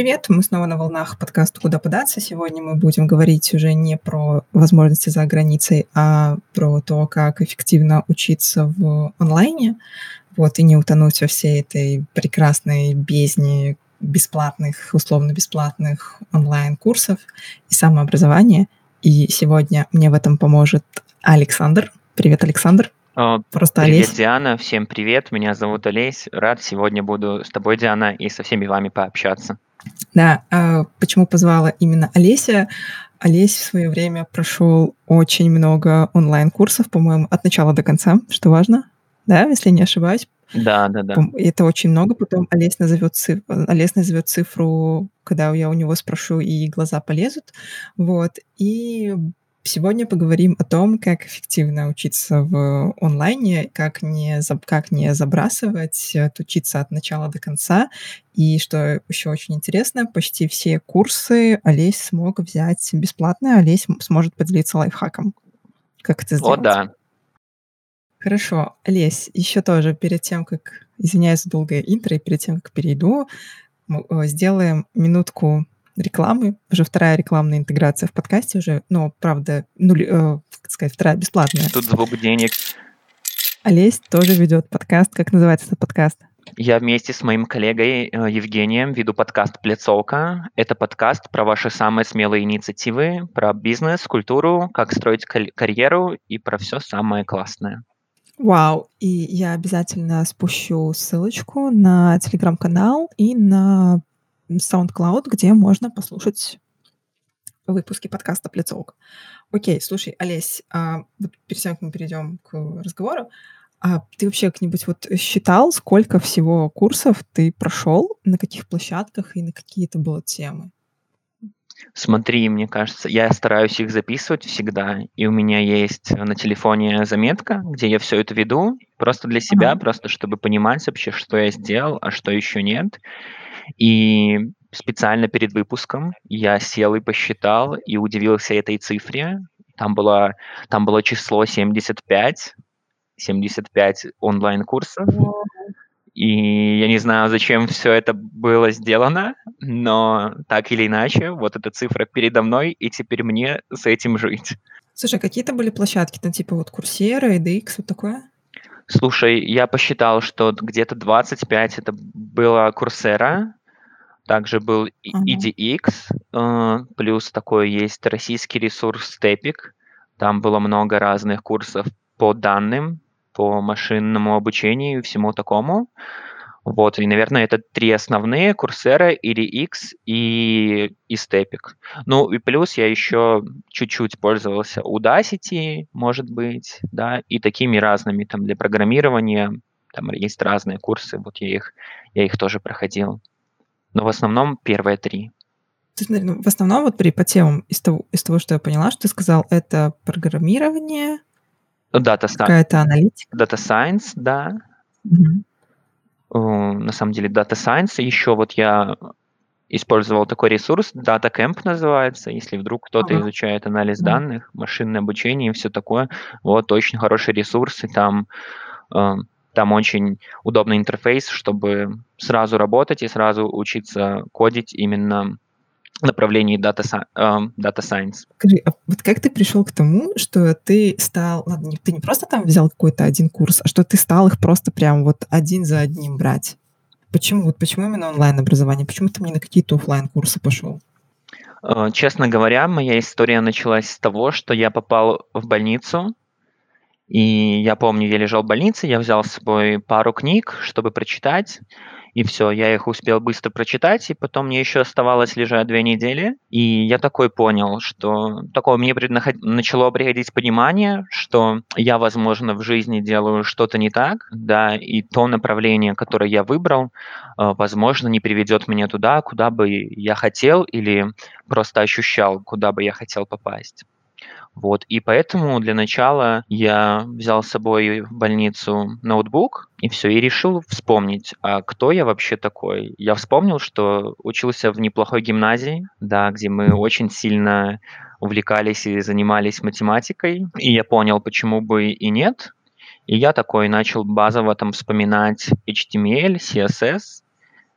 привет! Мы снова на волнах подкаста «Куда податься». Сегодня мы будем говорить уже не про возможности за границей, а про то, как эффективно учиться в онлайне, вот, и не утонуть во всей этой прекрасной бездне бесплатных, условно-бесплатных онлайн-курсов и самообразования. И сегодня мне в этом поможет Александр. Привет, Александр. А, Просто привет, Олесь. Диана. Всем привет. Меня зовут Олесь. Рад сегодня буду с тобой, Диана, и со всеми вами пообщаться. Да, а почему позвала именно Олеся? Олесь в свое время прошел очень много онлайн-курсов, по-моему, от начала до конца, что важно, да, если не ошибаюсь. Да, да, да. Это очень много. Потом Олесь назовет, цифру, Олесь назовет цифру, когда я у него спрошу, и глаза полезут. Вот. И Сегодня поговорим о том, как эффективно учиться в онлайне, как не, как не забрасывать, учиться от начала до конца. И что еще очень интересно, почти все курсы Олесь смог взять бесплатно, Олесь сможет поделиться лайфхаком. Как это сделать? О, да. Хорошо. Олесь, еще тоже перед тем, как... Извиняюсь за долгое интро, и перед тем, как перейду, э, сделаем минутку рекламы, уже вторая рекламная интеграция в подкасте уже, но, правда, нуль, э, как сказать, вторая бесплатная. Тут звук денег. Олесь тоже ведет подкаст. Как называется этот подкаст? Я вместе с моим коллегой э, Евгением веду подкаст «Плецовка». Это подкаст про ваши самые смелые инициативы, про бизнес, культуру, как строить карьеру и про все самое классное. Вау! И я обязательно спущу ссылочку на телеграм-канал и на SoundCloud, где можно послушать выпуски подкаста «Плецовка». Окей, слушай, Олесь, а, вот перед тем, как мы перейдем к разговору, а ты вообще как-нибудь вот считал, сколько всего курсов ты прошел, на каких площадках и на какие это было темы? Смотри, мне кажется, я стараюсь их записывать всегда, и у меня есть на телефоне заметка, где я все это веду, просто для себя, ага. просто чтобы понимать вообще, что я сделал, а что еще нет. И специально перед выпуском я сел и посчитал, и удивился этой цифре. Там было, там было число 75, 75 онлайн-курсов. И я не знаю, зачем все это было сделано, но так или иначе, вот эта цифра передо мной, и теперь мне с этим жить. Слушай, а какие-то были площадки, там типа вот Курсера, EDX, вот такое? Слушай, я посчитал, что где-то 25 это было Курсера, также был EDX, uh плюс такой есть российский ресурс Stepik. Там было много разных курсов по данным, по машинному обучению и всему такому. Вот, и, наверное, это три основные, Coursera, EDX и, и Stepik. Ну, и плюс я еще чуть-чуть пользовался Udacity, может быть, да, и такими разными, там, для программирования, там есть разные курсы, вот я их, я их тоже проходил. Но в основном первые три. Ну, в основном вот при по темам из того, из того, что я поняла, что ты сказал, это программирование, Data какая-то аналитика. Data Science, да. Угу. На самом деле Data Science. Еще вот я использовал такой ресурс, Data Camp называется, если вдруг кто-то ага. изучает анализ данных, машинное обучение и все такое. Вот очень хороший ресурс, и там э, там очень удобный интерфейс, чтобы сразу работать и сразу учиться кодить именно в направлении Data, uh, data Science. Скажи, а вот как ты пришел к тому, что ты стал, ладно, ты не просто там взял какой-то один курс, а что ты стал их просто прям вот один за одним брать? Почему? Вот почему именно онлайн-образование? Почему ты не на какие-то офлайн курсы пошел? Uh, честно говоря, моя история началась с того, что я попал в больницу, и я помню, я лежал в больнице, я взял с собой пару книг, чтобы прочитать, и все, я их успел быстро прочитать, и потом мне еще оставалось лежать две недели, и я такой понял, что такое мне преднаход... начало приходить понимание, что я, возможно, в жизни делаю что-то не так, да, и то направление, которое я выбрал, э, возможно, не приведет меня туда, куда бы я хотел, или просто ощущал, куда бы я хотел попасть. Вот, и поэтому для начала я взял с собой в больницу ноутбук и все, и решил вспомнить, а кто я вообще такой. Я вспомнил, что учился в неплохой гимназии, да, где мы очень сильно увлекались и занимались математикой, и я понял, почему бы и нет. И я такой начал базово там вспоминать HTML, CSS,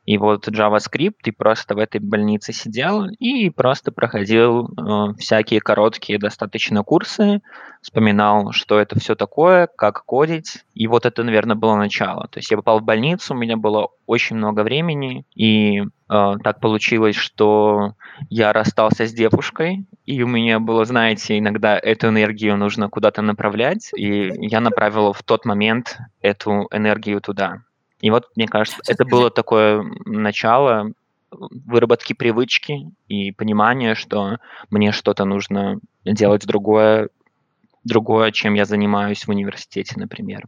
И вот JavaScript, ты просто в этой больнице сидел и просто проходил э, всякие короткие достаточно курсы, вспоминал, что это все такое, как кодить. И вот это, наверное, было начало. То есть я попал в больницу, у меня было очень много времени, и э, так получилось, что я расстался с девушкой, и у меня было, знаете, иногда эту энергию нужно куда-то направлять, и я направил в тот момент эту энергию туда. И вот, мне кажется, это было такое начало выработки привычки и понимания, что мне что-то нужно делать другое, другое, чем я занимаюсь в университете, например.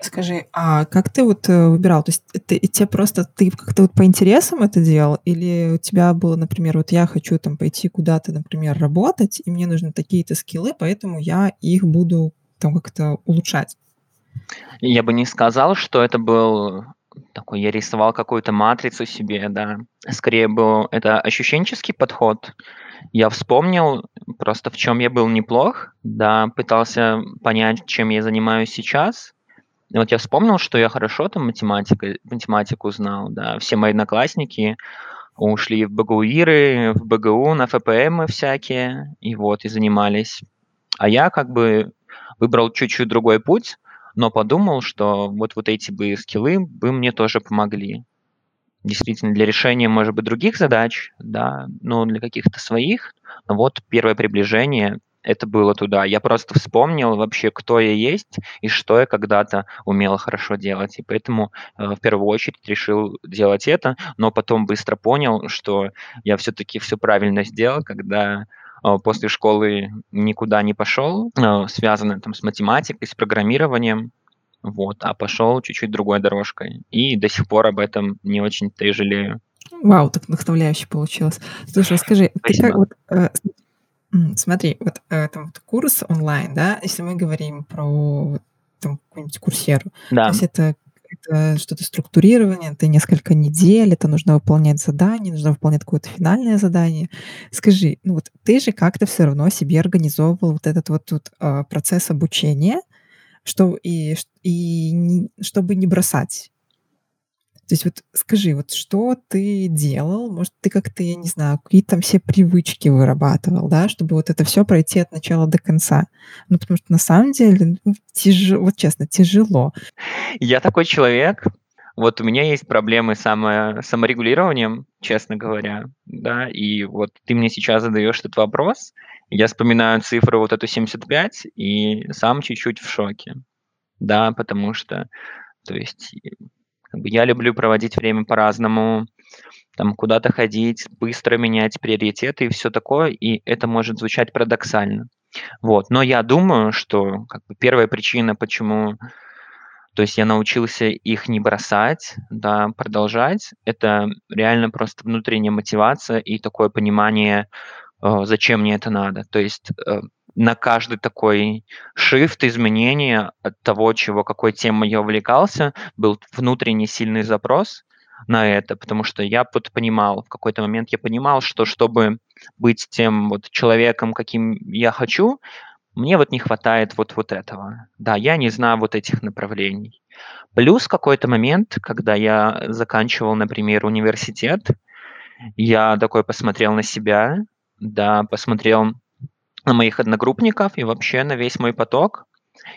Скажи, а как ты вот э, выбирал? То есть ты, тебе просто ты как-то вот по интересам это делал, или у тебя было, например, вот я хочу там пойти куда-то, например, работать, и мне нужны такие-то скиллы, поэтому я их буду там как-то улучшать? Я бы не сказал, что это был такой, я рисовал какую-то матрицу себе, да. Скорее был это ощущенческий подход. Я вспомнил просто, в чем я был неплох, да, пытался понять, чем я занимаюсь сейчас. И вот я вспомнил, что я хорошо там математика, математику знал, да. Все мои одноклассники ушли в БГУИРы, в БГУ, на ФПМы всякие, и вот, и занимались. А я как бы выбрал чуть-чуть другой путь, но подумал, что вот, вот эти бы скиллы бы мне тоже помогли. Действительно, для решения, может быть, других задач, да, но для каких-то своих. Вот первое приближение это было туда. Я просто вспомнил вообще, кто я есть и что я когда-то умел хорошо делать. И поэтому э, в первую очередь решил делать это, но потом быстро понял, что я все-таки все правильно сделал, когда после школы никуда не пошел, а, связанное там с математикой, с программированием, вот, а пошел чуть-чуть другой дорожкой. И до сих пор об этом не очень-то и жалею. Вау, так вдохновляюще получилось. Слушай, расскажи, ты как вот, э, смотри, вот э, там вот курс онлайн, да, если мы говорим про там какую-нибудь курсеру, да. то есть это это что-то структурирование, это несколько недель, это нужно выполнять задание, нужно выполнять какое-то финальное задание. Скажи, ну вот ты же как-то все равно себе организовывал вот этот вот тут э, процесс обучения, что и, и чтобы не бросать то есть вот скажи, вот что ты делал? Может, ты как-то, я не знаю, какие-то там все привычки вырабатывал, да, чтобы вот это все пройти от начала до конца? Ну, потому что на самом деле, ну, тяжело, вот честно, тяжело. Я такой человек, вот у меня есть проблемы с само, саморегулированием, честно говоря, да, и вот ты мне сейчас задаешь этот вопрос, я вспоминаю цифру вот эту 75 и сам чуть-чуть в шоке, да, потому что, то есть как бы я люблю проводить время по-разному, там куда-то ходить, быстро менять приоритеты и все такое, и это может звучать парадоксально. Вот. Но я думаю, что как бы, первая причина, почему то есть я научился их не бросать, да, продолжать, это реально просто внутренняя мотивация и такое понимание, э, зачем мне это надо. То есть э, на каждый такой shift, изменение от того, чего, какой темой я увлекался, был внутренний сильный запрос на это, потому что я вот понимал, в какой-то момент я понимал, что чтобы быть тем вот человеком, каким я хочу, мне вот не хватает вот, вот этого. Да, я не знаю вот этих направлений. Плюс какой-то момент, когда я заканчивал, например, университет, я такой посмотрел на себя, да, посмотрел на моих одногруппников и вообще на весь мой поток.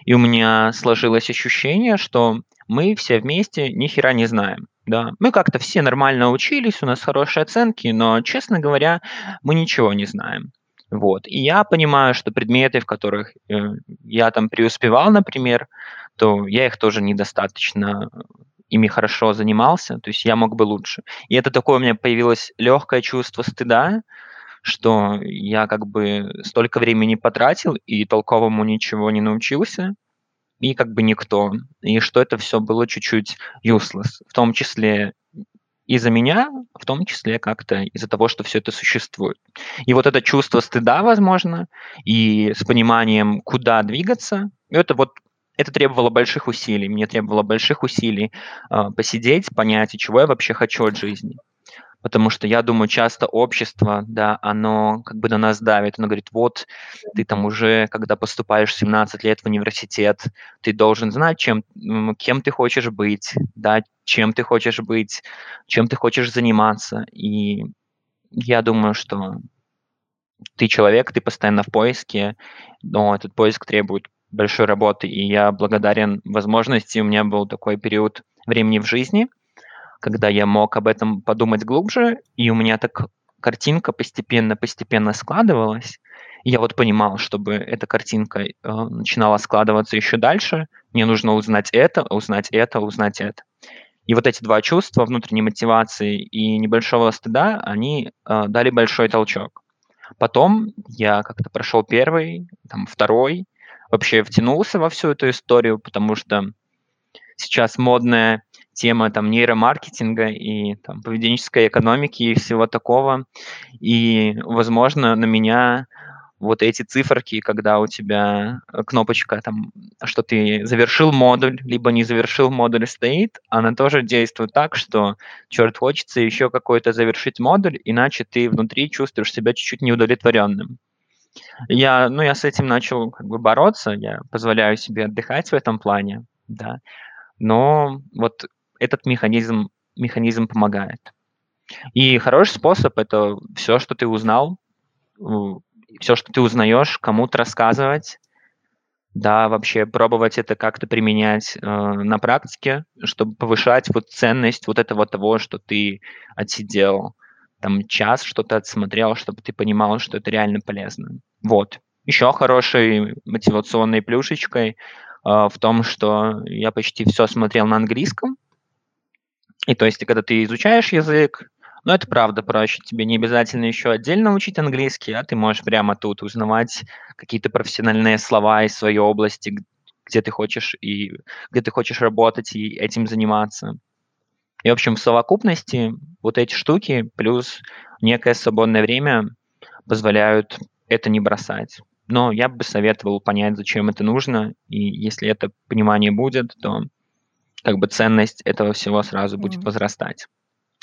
И у меня сложилось ощущение, что мы все вместе ни хера не знаем. Да, мы как-то все нормально учились, у нас хорошие оценки, но, честно говоря, мы ничего не знаем. Вот. И я понимаю, что предметы, в которых э, я там преуспевал, например, то я их тоже недостаточно ими хорошо занимался, то есть я мог бы лучше. И это такое у меня появилось легкое чувство стыда, что я как бы столько времени потратил и толковому ничего не научился, и как бы никто. И что это все было чуть-чуть useless, в том числе из-за меня, в том числе как-то из-за того, что все это существует. И вот это чувство стыда, возможно, и с пониманием, куда двигаться, это вот это требовало больших усилий. Мне требовало больших усилий э, посидеть, понять, чего я вообще хочу от жизни. Потому что я думаю, часто общество, да, оно как бы на нас давит. Оно говорит, вот ты там уже, когда поступаешь в 17 лет в университет, ты должен знать, чем, кем ты хочешь быть, да, чем ты хочешь быть, чем ты хочешь заниматься. И я думаю, что ты человек, ты постоянно в поиске, но этот поиск требует большой работы, и я благодарен возможности. У меня был такой период времени в жизни – когда я мог об этом подумать глубже, и у меня так картинка постепенно-постепенно складывалась. Я вот понимал, чтобы эта картинка э, начинала складываться еще дальше, мне нужно узнать это, узнать это, узнать это. И вот эти два чувства, внутренней мотивации и небольшого стыда, они э, дали большой толчок. Потом я как-то прошел первый, там, второй, вообще втянулся во всю эту историю, потому что сейчас модная тема там нейромаркетинга и там, поведенческой экономики и всего такого. И, возможно, на меня вот эти циферки, когда у тебя кнопочка, там, что ты завершил модуль, либо не завершил модуль стоит, она тоже действует так, что, черт, хочется еще какой-то завершить модуль, иначе ты внутри чувствуешь себя чуть-чуть неудовлетворенным. Я, ну, я с этим начал как бы бороться, я позволяю себе отдыхать в этом плане, да, но вот этот механизм, механизм помогает. И хороший способ – это все, что ты узнал, все, что ты узнаешь, кому-то рассказывать, да, вообще пробовать это как-то применять э, на практике, чтобы повышать вот ценность вот этого того, что ты отсидел там час, что-то отсмотрел, чтобы ты понимал, что это реально полезно. Вот. Еще хорошей мотивационной плюшечкой э, в том, что я почти все смотрел на английском, и то есть, когда ты изучаешь язык, ну, это правда проще. Тебе не обязательно еще отдельно учить английский, а ты можешь прямо тут узнавать какие-то профессиональные слова из своей области, где ты хочешь и где ты хочешь работать и этим заниматься. И, в общем, в совокупности вот эти штуки плюс некое свободное время позволяют это не бросать. Но я бы советовал понять, зачем это нужно, и если это понимание будет, то как бы ценность этого всего сразу будет возрастать.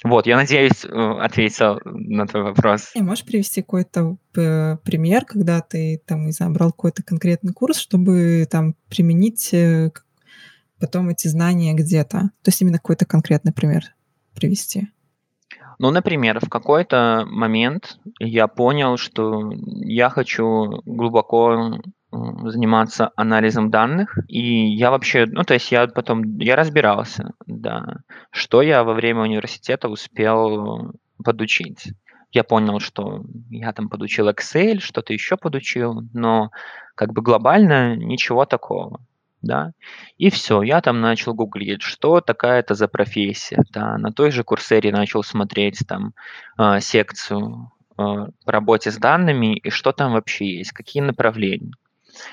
Вот, я надеюсь, э, ответил на твой вопрос. И можешь привести какой-то э, пример, когда ты там, не знаю, брал какой-то конкретный курс, чтобы там применить э, потом эти знания где-то? То есть именно какой-то конкретный пример привести. Ну, например, в какой-то момент я понял, что я хочу глубоко заниматься анализом данных. И я вообще, ну, то есть я потом, я разбирался, да, что я во время университета успел подучить. Я понял, что я там подучил Excel, что-то еще подучил, но как бы глобально ничего такого, да. И все, я там начал гуглить, что такая-то за профессия, да. На той же Курсере начал смотреть там э, секцию э, по работе с данными и что там вообще есть, какие направления.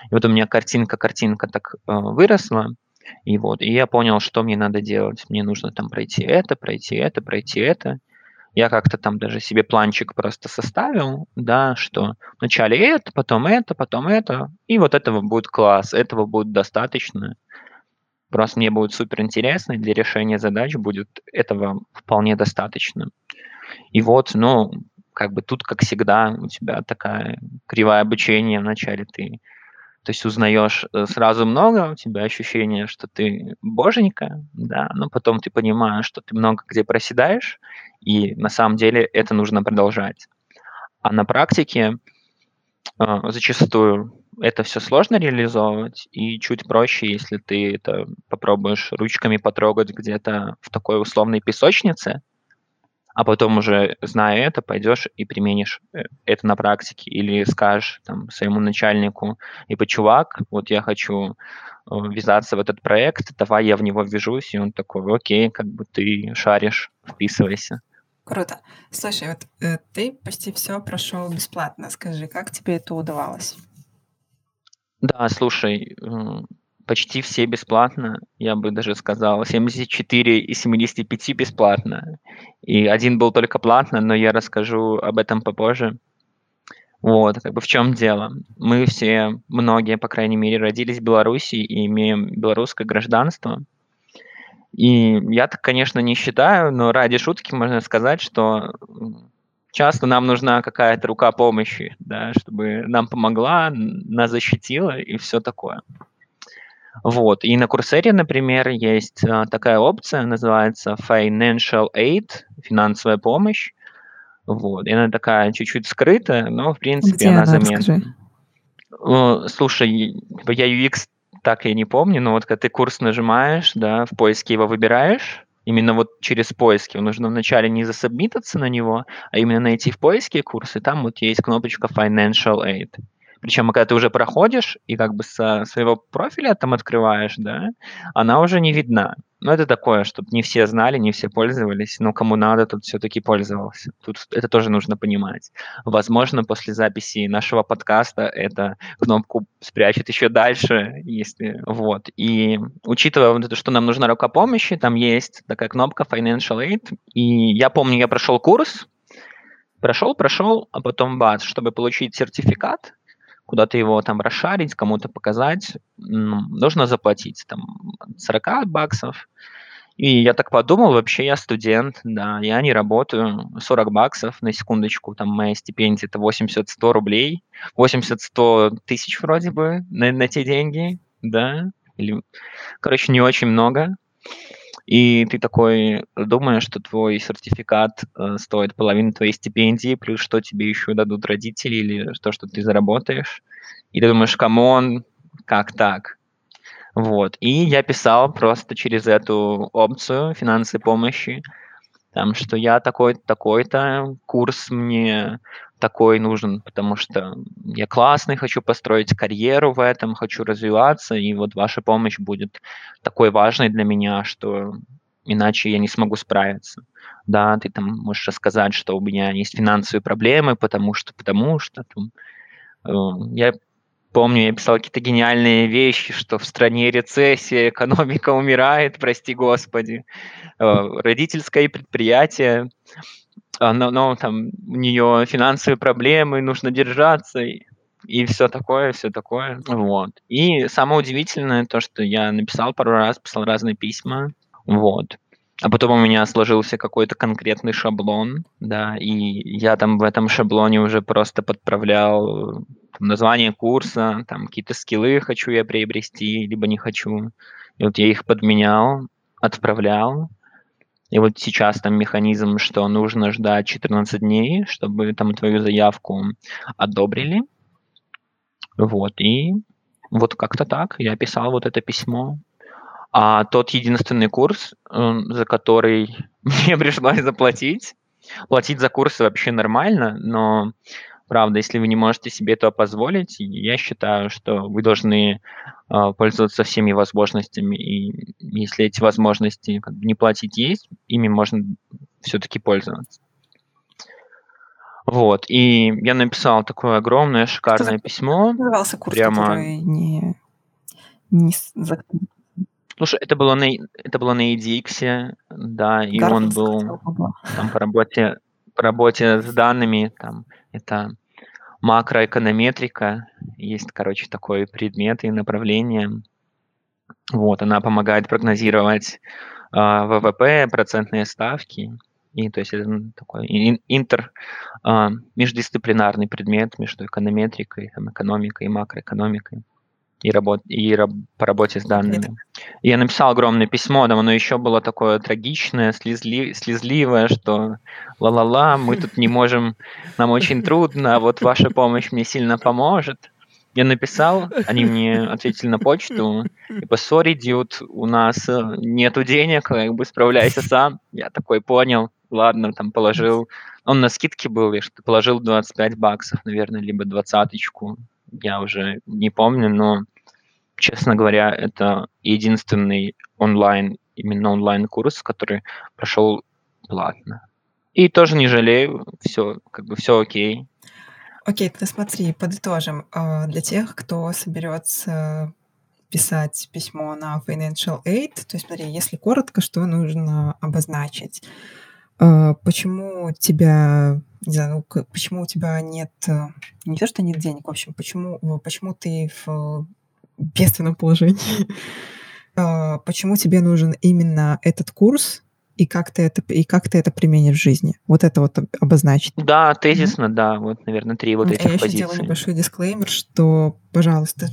И вот у меня картинка-картинка так э, выросла, и вот, и я понял, что мне надо делать. Мне нужно там пройти это, пройти это, пройти это. Я как-то там даже себе планчик просто составил, да, что вначале это, потом это, потом это, и вот этого будет класс, этого будет достаточно. Просто мне будет супер интересно, и для решения задач будет этого вполне достаточно. И вот, ну, как бы тут, как всегда, у тебя такая кривая обучения. Вначале ты то есть узнаешь э, сразу много, у тебя ощущение, что ты боженька, да, но потом ты понимаешь, что ты много где проседаешь, и на самом деле это нужно продолжать. А на практике э, зачастую это все сложно реализовывать, и чуть проще, если ты это попробуешь ручками потрогать где-то в такой условной песочнице, а потом уже, зная это, пойдешь и применишь э, это на практике или скажешь там, своему начальнику, типа, чувак, вот я хочу э, ввязаться в этот проект, давай я в него ввяжусь, и он такой, окей, как бы ты шаришь, вписывайся. Круто. Слушай, вот э, ты почти все прошел бесплатно. Скажи, как тебе это удавалось? Да, слушай, почти все бесплатно, я бы даже сказал, 74 из 75 бесплатно, и один был только платно, но я расскажу об этом попозже. Вот, как бы в чем дело? Мы все, многие, по крайней мере, родились в Беларуси и имеем белорусское гражданство. И я так, конечно, не считаю, но ради шутки можно сказать, что часто нам нужна какая-то рука помощи, да, чтобы нам помогла, нас защитила и все такое. Вот. И на Курсере, например, есть а, такая опция, называется Financial Aid, финансовая помощь. Вот. И она такая чуть-чуть скрытая, но, в принципе, Где она она? Расскажи. заметна. Слушай, я UX так я не помню, но вот когда ты курс нажимаешь, да, в поиске его выбираешь, именно вот через поиски. Нужно вначале не засобмитаться на него, а именно найти в поиске курс, и там вот есть кнопочка Financial Aid. Причем, когда ты уже проходишь и как бы со своего профиля там открываешь, да, она уже не видна. Ну, это такое, чтобы не все знали, не все пользовались, но кому надо, тут все-таки пользовался. Тут это тоже нужно понимать. Возможно, после записи нашего подкаста эта кнопку спрячет еще дальше, если... Вот. И учитывая вот это, что нам нужна рука помощи, там есть такая кнопка Financial Aid. И я помню, я прошел курс, прошел, прошел, а потом бац, чтобы получить сертификат, куда-то его там расшарить, кому-то показать, нужно заплатить там 40 баксов. И я так подумал, вообще я студент, да, я не работаю, 40 баксов на секундочку, там моя стипендия это 80-100 рублей, 80-100 тысяч вроде бы на, на те деньги, да, или, короче, не очень много. И ты такой думаешь, что твой сертификат э, стоит половину твоей стипендии, плюс что тебе еще дадут родители или то, что ты заработаешь. И ты думаешь, come on, как так? Вот. И я писал просто через эту опцию финансовой помощи, там, что я такой-то, такой-то, курс мне такой нужен, потому что я классный, хочу построить карьеру в этом, хочу развиваться, и вот ваша помощь будет такой важной для меня, что иначе я не смогу справиться. Да, ты там можешь рассказать, что у меня есть финансовые проблемы, потому что, потому что. Там, э, я помню, я писал какие-то гениальные вещи, что в стране рецессия, экономика умирает, прости господи. Э, родительское предприятие но, но там у нее финансовые проблемы, нужно держаться, и, и все такое, все такое. Вот. И самое удивительное то, что я написал пару раз, писал разные письма, вот. А потом у меня сложился какой-то конкретный шаблон, да, и я там в этом шаблоне уже просто подправлял там, название курса, там какие-то скиллы хочу я приобрести, либо не хочу. И вот я их подменял, отправлял, и вот сейчас там механизм, что нужно ждать 14 дней, чтобы там твою заявку одобрили. Вот, и вот как-то так я писал вот это письмо. А тот единственный курс, за который мне пришлось заплатить, платить за курсы вообще нормально, но правда, если вы не можете себе этого позволить, я считаю, что вы должны э, пользоваться всеми возможностями. И если эти возможности как бы, не платить есть, ими можно все-таки пользоваться. Вот, и я написал такое огромное, шикарное письмо. Назывался курс, прямо... который не, не Слушай, это было на это было на EDX, да, и он был там по работе работе с данными, там это макроэконометрика, есть, короче, такой предмет и направление. Вот, она помогает прогнозировать э, ВВП, процентные ставки. И то есть это такой интер э, междисциплинарный предмет между эконометрикой, там, экономикой и макроэкономикой и, работ, и раб, по работе с данными. Я написал огромное письмо, там оно еще было такое трагичное, слезли, слезливое, что ла-ла-ла, мы тут не можем, нам очень трудно, а вот ваша помощь мне сильно поможет. Я написал, они мне ответили на почту, типа, сори, дьют, у нас э, нету денег, как бы справляйся сам. Я такой понял, ладно, там положил, он на скидке был, я что положил 25 баксов, наверное, либо двадцаточку, я уже не помню, но, честно говоря, это единственный онлайн, именно онлайн-курс, который прошел платно. И тоже не жалею, все, как бы все окей. Окей, тогда смотри, подытожим. А, для тех, кто соберется писать письмо на Financial Aid, то есть смотри, если коротко, что нужно обозначить? А, почему тебя, не знаю, ну, почему у тебя нет, э, не то, что нет денег, в общем, почему, почему ты в бедственном положении, э, почему тебе нужен именно этот курс, и как ты это и как ты это применишь в жизни. Вот это вот обозначить. Да, тезисно, mm-hmm. да, вот, наверное, три вот этих а я позиции. еще сделаю небольшой дисклеймер, что, пожалуйста, а,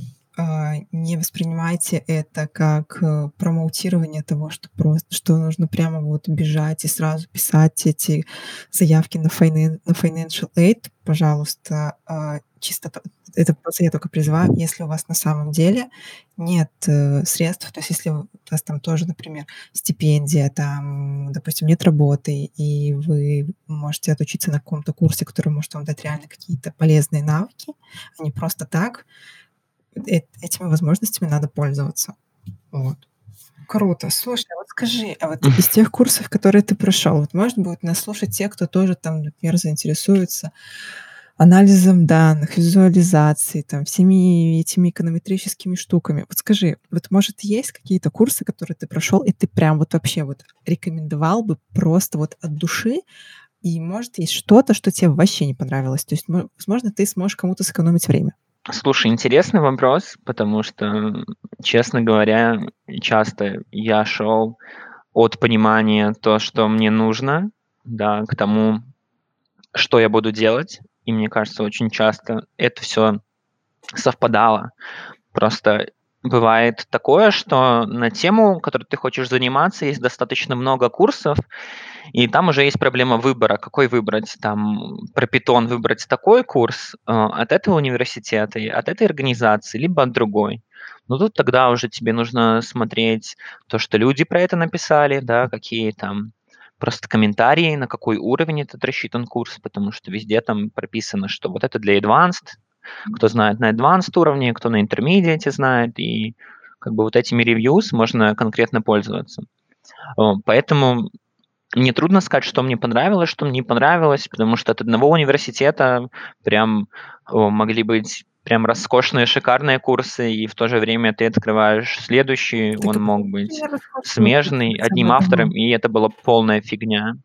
не воспринимайте это как э, промоутирование того, что просто, что нужно прямо вот бежать и сразу писать эти заявки на, finan, на financial aid, пожалуйста, а, чисто это просто я только призываю, если у вас на самом деле нет э, средств, то есть если у вас там тоже, например, стипендия, там, допустим, нет работы, и вы можете отучиться на каком-то курсе, который может вам дать реально какие-то полезные навыки, а не просто так, этими возможностями надо пользоваться. Вот. Круто. Слушай, а вот скажи, а вот из тех курсов, которые ты прошел, вот может будет нас слушать те, кто тоже там, например, заинтересуется анализом данных, визуализацией, там, всеми этими эконометрическими штуками. Вот скажи, вот может есть какие-то курсы, которые ты прошел, и ты прям вот вообще вот рекомендовал бы просто вот от души, и может есть что-то, что тебе вообще не понравилось? То есть, возможно, ты сможешь кому-то сэкономить время. Слушай, интересный вопрос, потому что, честно говоря, часто я шел от понимания то, что мне нужно, да, к тому, что я буду делать. И мне кажется, очень часто это все совпадало. Просто бывает такое, что на тему, которой ты хочешь заниматься, есть достаточно много курсов, и там уже есть проблема выбора, какой выбрать. Там про питон выбрать такой курс э, от этого университета, от этой организации, либо от другой. Но тут тогда уже тебе нужно смотреть то, что люди про это написали, да, какие там просто комментарии, на какой уровень этот рассчитан курс, потому что везде там прописано, что вот это для advanced, кто знает на advanced уровне, кто на intermediate знает, и как бы вот этими reviews можно конкретно пользоваться. Поэтому мне трудно сказать, что мне понравилось, что мне не понравилось, потому что от одного университета прям могли быть прям роскошные, шикарные курсы, и в то же время ты открываешь следующий, так он мог быть смежный, одним автором, и это была полная фигня.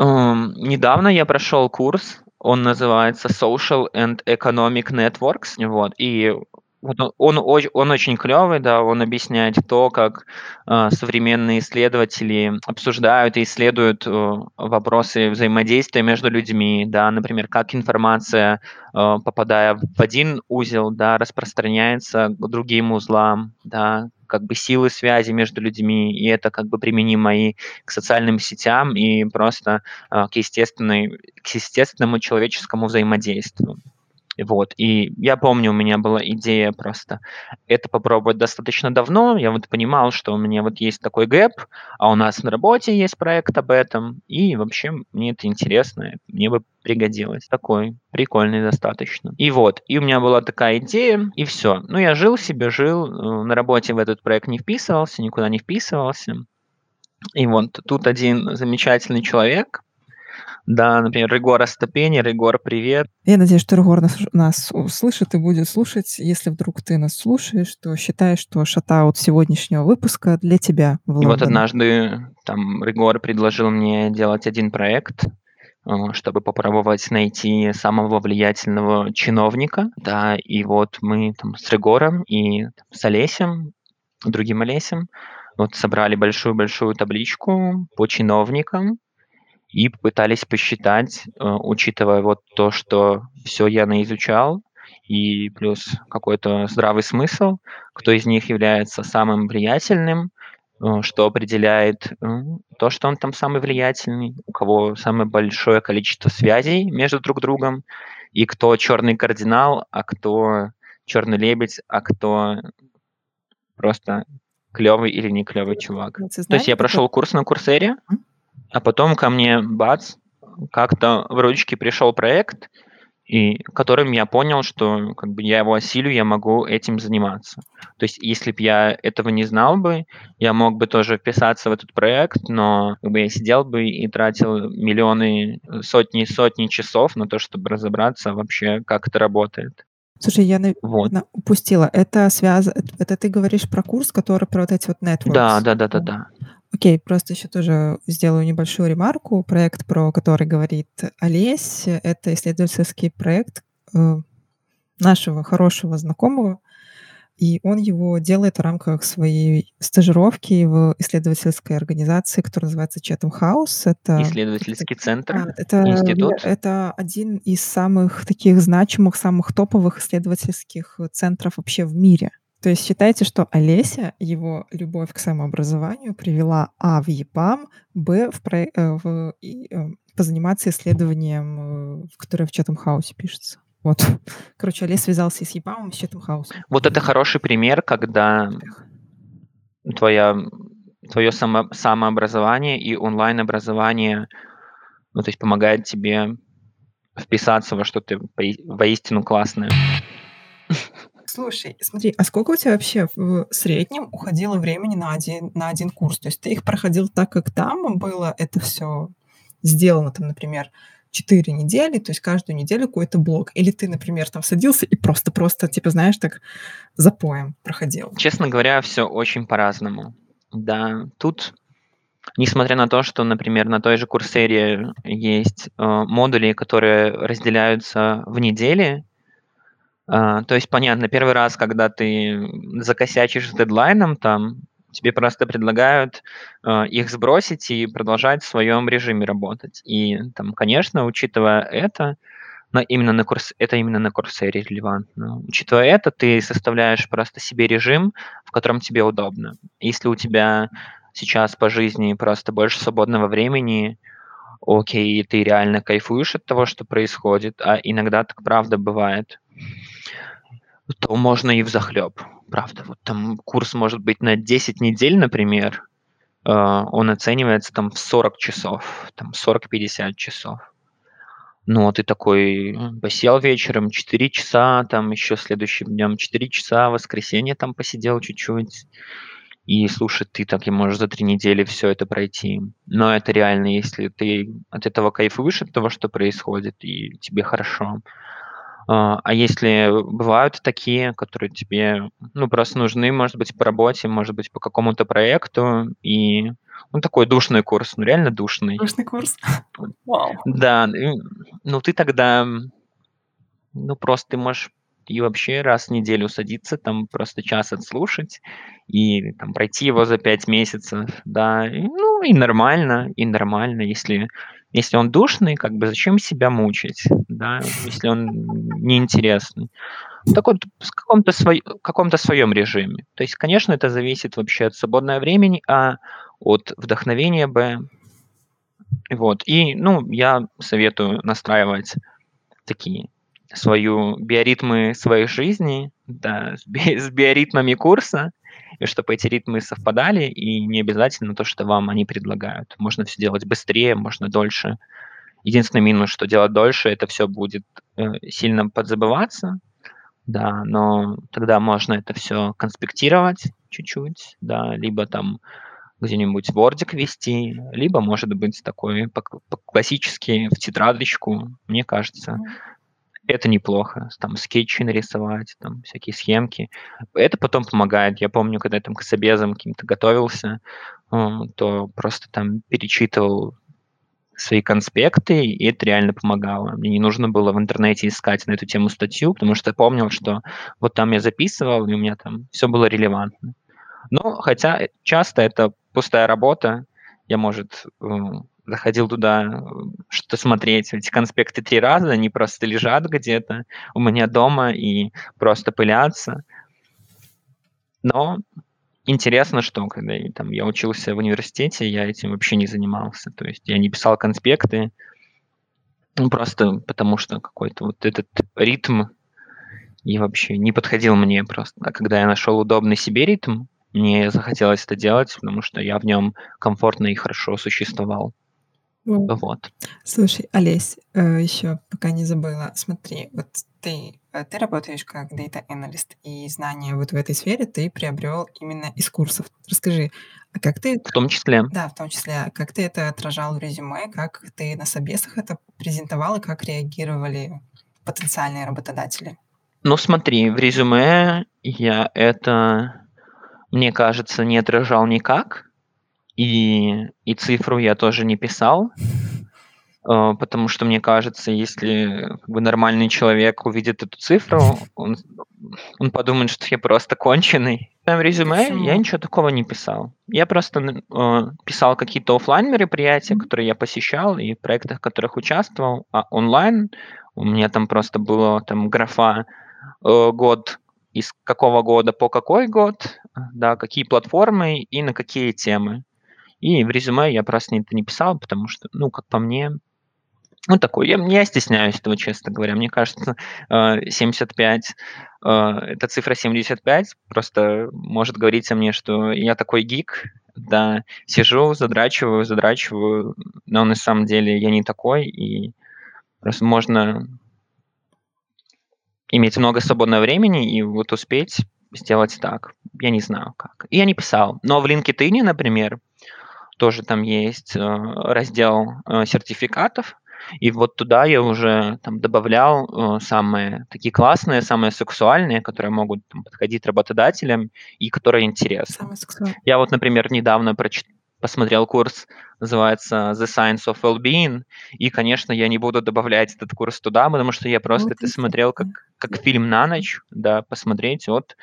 Um, недавно я прошел курс, он называется Social and Economic Networks, вот, и вот он, он, он очень клевый, да, он объясняет то, как э, современные исследователи обсуждают и исследуют э, вопросы взаимодействия между людьми, да, например, как информация, э, попадая в один узел, да, распространяется к другим узлам, да, как бы силы связи между людьми, и это как бы применимо и к социальным сетям, и просто э, к, естественной, к естественному человеческому взаимодействию. Вот. И я помню, у меня была идея просто это попробовать достаточно давно. Я вот понимал, что у меня вот есть такой гэп, а у нас на работе есть проект об этом. И вообще мне это интересно, мне бы пригодилось. Такой прикольный достаточно. И вот, и у меня была такая идея, и все. Ну, я жил себе, жил, э, на работе в этот проект не вписывался, никуда не вписывался. И вот тут один замечательный человек, да, например, Регор Остапени, Регор, привет. Я надеюсь, что Регор нас, нас услышит и будет слушать. Если вдруг ты нас слушаешь, то считай, что шатаут сегодняшнего выпуска для тебя. В и вот однажды там Регор предложил мне делать один проект, э, чтобы попробовать найти самого влиятельного чиновника, да, и вот мы там с Регором и с Олесем, другим Олесем, вот собрали большую-большую табличку по чиновникам, и попытались посчитать, э, учитывая вот то, что все я наизучал, и плюс какой-то здравый смысл, кто из них является самым влиятельным, э, что определяет э, то, что он там самый влиятельный, у кого самое большое количество связей между друг другом, и кто черный кардинал, а кто черный лебедь, а кто просто клевый или не клевый чувак. То есть я прошел курс на Курсере, а потом ко мне, бац, как-то в ручке пришел проект, и которым я понял, что как бы я его осилю, я могу этим заниматься. То есть, если бы я этого не знал бы, я мог бы тоже вписаться в этот проект, но как бы я сидел бы и тратил миллионы, сотни сотни часов на то, чтобы разобраться вообще, как это работает. Слушай, я, вот. упустила. Это связано... Это ты говоришь про курс, который про вот эти вот networks? Да, да, да, да, да. Окей, просто еще тоже сделаю небольшую ремарку. Проект, про который говорит Олесь, это исследовательский проект э, нашего хорошего знакомого и он его делает в рамках своей стажировки в исследовательской организации, которая называется Chatham House. Это Исследовательский центр, а, это, институт? это один из самых таких значимых, самых топовых исследовательских центров вообще в мире. То есть считайте, что Олеся, его любовь к самообразованию привела А в ЕПАМ, Б в, про... Э, в... И, э, позаниматься исследованием, э, которое в House пишется. Вот. Короче, Олег связался с ЕПАМом, с Chatham House. Вот это хороший пример, когда твоя, твое само, самообразование и онлайн-образование ну, то есть помогает тебе вписаться во что-то воистину классное. Слушай, смотри, а сколько у тебя вообще в среднем уходило времени на один, на один курс? То есть ты их проходил так, как там было это все сделано, там, например, 4 недели, то есть каждую неделю какой-то блок. Или ты, например, там садился и просто-просто, типа, знаешь, так запоем проходил. Честно говоря, все очень по-разному. Да, тут, несмотря на то, что, например, на той же курсере есть э, модули, которые разделяются в недели, э, то есть, понятно, первый раз, когда ты закосячишь с дедлайном, там, тебе просто предлагают э, их сбросить и продолжать в своем режиме работать. И там, конечно, учитывая это, но именно на курс, это именно на курсере релевантно. Учитывая это, ты составляешь просто себе режим, в котором тебе удобно. Если у тебя сейчас по жизни просто больше свободного времени, окей, ты реально кайфуешь от того, что происходит, а иногда так правда бывает, то можно и в захлеб правда, вот там курс может быть на 10 недель, например, э, он оценивается там в 40 часов, там 40-50 часов. Ну, вот ты такой посел вечером 4 часа, там еще следующим днем 4 часа, воскресенье там посидел чуть-чуть. И слушай, ты так и можешь за три недели все это пройти. Но это реально, если ты от этого кайфуешь, от того, что происходит, и тебе хорошо. А, а если бывают такие, которые тебе, ну, просто нужны, может быть, по работе, может быть, по какому-то проекту, и ну, такой душный курс, ну, реально душный. Душный курс? Вау. Да, ну, ты тогда, ну, просто ты можешь и вообще раз в неделю садиться, там просто час отслушать и там пройти его за пять месяцев, да, и, ну и нормально, и нормально, если если он душный, как бы зачем себя мучить, да, если он неинтересный. Так вот, в каком-то, свой, каком-то своем режиме. То есть, конечно, это зависит вообще от свободного времени, а от вдохновения Б. Вот. И, ну, я советую настраивать такие свою биоритмы своей жизни, да, с, би, с биоритмами курса, и чтобы эти ритмы совпадали, и не обязательно то, что вам они предлагают. Можно все делать быстрее, можно дольше. Единственный минус, что делать дольше, это все будет э, сильно подзабываться, да, но тогда можно это все конспектировать чуть-чуть, да, либо там где-нибудь вордик вести, либо, может быть, такой классический в тетрадочку, мне кажется, это неплохо, там скетчи нарисовать, там всякие схемки. Это потом помогает. Я помню, когда я там к собезам каким-то готовился, то просто там перечитывал свои конспекты, и это реально помогало. Мне не нужно было в интернете искать на эту тему статью, потому что я помнил, что вот там я записывал, и у меня там все было релевантно. Но хотя часто это пустая работа, я, может, заходил туда что-то смотреть. Эти конспекты три раза, они просто лежат где-то у меня дома и просто пылятся. Но интересно, что когда там, я учился в университете, я этим вообще не занимался. То есть я не писал конспекты, ну, просто потому что какой-то вот этот ритм и вообще не подходил мне просто. А когда я нашел удобный себе ритм, мне захотелось это делать, потому что я в нем комфортно и хорошо существовал. Вот. Слушай, Олесь, э, еще пока не забыла. Смотри, вот ты, э, ты работаешь как Data Analyst, и знания вот в этой сфере ты приобрел именно из курсов. Расскажи, а как ты... В том числе. Да, в том числе. А как ты это отражал в резюме, как ты на собесах это презентовал, и как реагировали потенциальные работодатели? Ну, смотри, в резюме я это, мне кажется, не отражал никак, и, и цифру я тоже не писал. э, потому что мне кажется, если как бы нормальный человек увидит эту цифру, он он подумает, что я просто конченый. В своем резюме я ничего такого не писал. Я просто э, писал какие-то оффлайн мероприятия, которые я посещал, и в проектах, в которых участвовал, а онлайн у меня там просто было там графа э, год из какого года по какой год, да, какие платформы и на какие темы. И в резюме я просто это не писал, потому что, ну, как по мне, ну, такой, я, я стесняюсь этого, честно говоря. Мне кажется, 75, э, э, эта цифра 75 просто может говорить о мне, что я такой гик, да, сижу, задрачиваю, задрачиваю, но на самом деле я не такой, и просто можно иметь много свободного времени и вот успеть сделать так. Я не знаю как. И я не писал. Но в LinkedIn, например, тоже там есть э, раздел э, сертификатов, и вот туда я уже там добавлял э, самые такие классные, самые сексуальные, которые могут там, подходить работодателям и которые интересны. Я вот, например, недавно прочитал посмотрел курс, называется The Science of Wellbeing, и, конечно, я не буду добавлять этот курс туда, потому что я просто вот это смотрел как, как фильм на ночь, да, посмотреть вот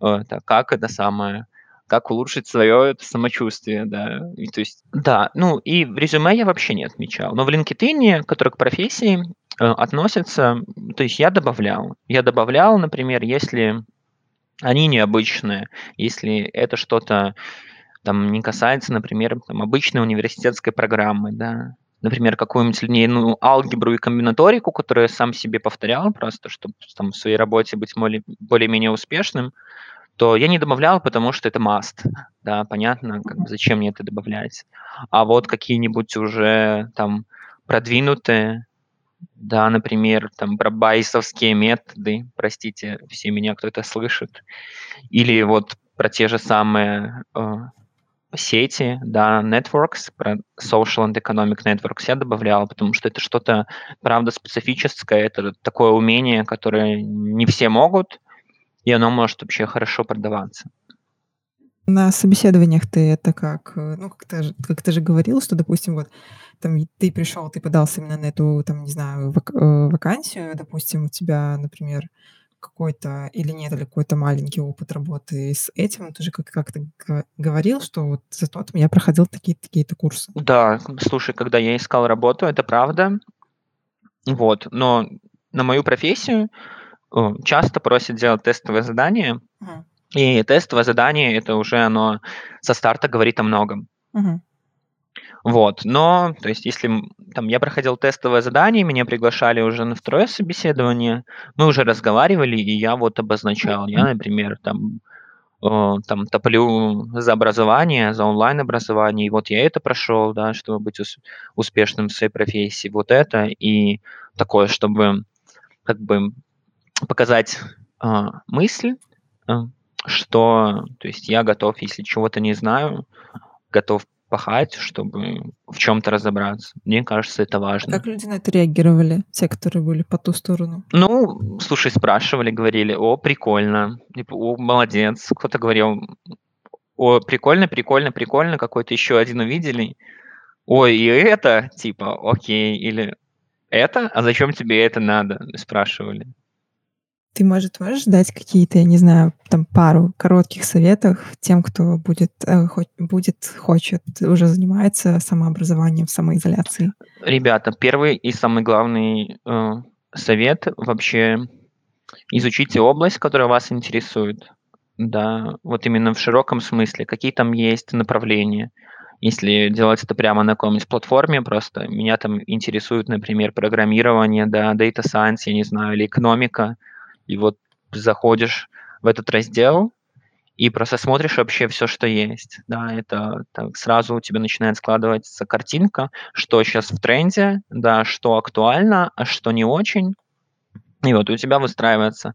это, как это самое, как улучшить свое самочувствие, да, и, то есть, да, ну, и в резюме я вообще не отмечал, но в LinkedIn, который к профессии э, относится, то есть я добавлял, я добавлял, например, если они необычные, если это что-то там не касается, например, там, обычной университетской программы, да, например, какую-нибудь линейную алгебру и комбинаторику, которую я сам себе повторял просто, чтобы там, в своей работе быть более-менее успешным, то я не добавлял, потому что это must, да, понятно, как, зачем мне это добавлять. А вот какие-нибудь уже там продвинутые, да, например, там про байсовские методы, простите, все меня кто-то слышит, или вот про те же самые э, сети, да, networks, про social and economic networks я добавлял, потому что это что-то, правда, специфическое, это такое умение, которое не все могут, и оно может вообще хорошо продаваться. На собеседованиях ты это как, э, ну, как ты, как ты же говорил, что, допустим, вот там ты пришел, ты подался именно на эту, там, не знаю, вак- э, вакансию, допустим, у тебя, например, какой-то или нет, или какой-то маленький опыт работы с этим. Ты же как- как-то говорил, что вот за тот я проходил такие-то такие курсы. Да, слушай, когда я искал работу, это правда. Вот, но на мою профессию часто просят делать тестовое задание, uh-huh. и тестовое задание это уже оно со старта говорит о многом. Uh-huh. Вот, но, то есть, если там я проходил тестовое задание, меня приглашали уже на второе собеседование, мы уже разговаривали, и я вот обозначал, я, например, там, э, там топлю за образование, за онлайн-образование, и вот я это прошел, да, чтобы быть ус- успешным в своей профессии, вот это, и такое, чтобы как бы показать э, мысль, э, что, то есть я готов, если чего-то не знаю, готов пахать, чтобы в чем-то разобраться. Мне кажется, это важно. Как люди на это реагировали, те, которые были по ту сторону? Ну, слушай, спрашивали, говорили, о, прикольно, типа, о, молодец. Кто-то говорил, о, прикольно, прикольно, прикольно, какой-то еще один увидели. Ой, и это, типа, окей, или это, а зачем тебе это надо, спрашивали. Ты, может, можешь дать какие-то, я не знаю, там пару коротких советов тем, кто будет, э, хоть, будет, хочет, уже занимается самообразованием, самоизоляцией? Ребята, первый и самый главный э, совет вообще изучите область, которая вас интересует. Да, вот именно в широком смысле, какие там есть направления. Если делать это прямо на какой-нибудь платформе, просто меня там интересует, например, программирование, да, data science, я не знаю, или экономика – и вот заходишь в этот раздел и просто смотришь вообще все, что есть. Да, это так, сразу у тебя начинает складываться картинка, что сейчас в тренде, да, что актуально, а что не очень. И вот у тебя выстраивается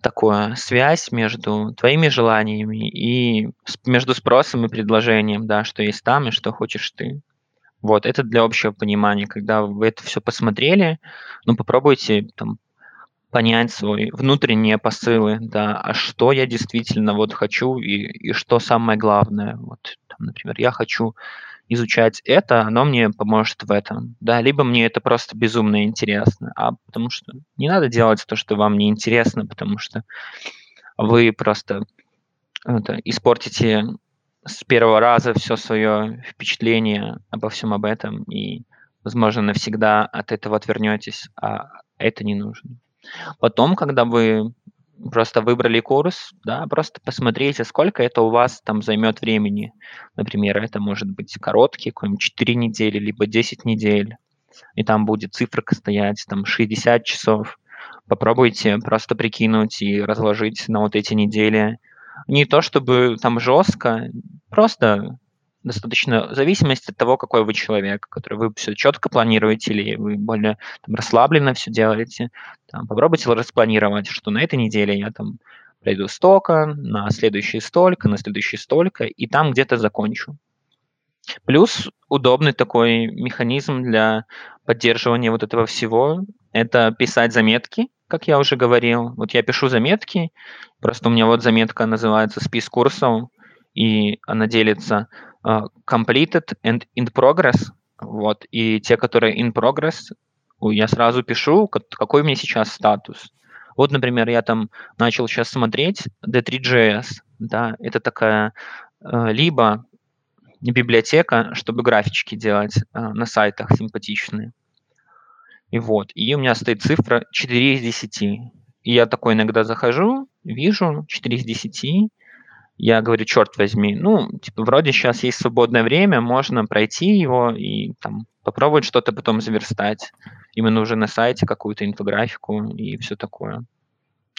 такая связь между твоими желаниями и между спросом и предложением, да, что есть там и что хочешь ты. Вот, это для общего понимания. Когда вы это все посмотрели, ну, попробуйте там понять свои внутренние посылы, да, а что я действительно вот хочу и, и что самое главное. Вот, там, например, я хочу изучать это, оно мне поможет в этом, да, либо мне это просто безумно интересно, а потому что не надо делать то, что вам не интересно, потому что вы просто это, испортите с первого раза все свое впечатление обо всем об этом и, возможно, навсегда от этого отвернетесь, а это не нужно. Потом, когда вы просто выбрали курс, да, просто посмотрите, сколько это у вас там займет времени. Например, это может быть короткий, какой-нибудь 4 недели, либо 10 недель, и там будет цифра стоять, там 60 часов. Попробуйте просто прикинуть и разложить на вот эти недели. Не то чтобы там жестко, просто достаточно в зависимости от того, какой вы человек, который вы все четко планируете или вы более там, расслабленно все делаете. Там, попробуйте распланировать, что на этой неделе я там пройду столько, на следующий столько, на следующий столько, и там где-то закончу. Плюс удобный такой механизм для поддерживания вот этого всего – это писать заметки, как я уже говорил. Вот я пишу заметки, просто у меня вот заметка называется «Спис курсов», и она делится completed and in progress. Вот, и те, которые in progress, я сразу пишу, какой у меня сейчас статус. Вот, например, я там начал сейчас смотреть D3.js, да, это такая uh, либо библиотека, чтобы графички делать uh, на сайтах симпатичные. И вот, и у меня стоит цифра 4 из 10. И я такой иногда захожу, вижу 4 из 10, я говорю, черт возьми, ну, типа, вроде сейчас есть свободное время, можно пройти его и там попробовать что-то потом заверстать. Именно уже на сайте какую-то инфографику и все такое.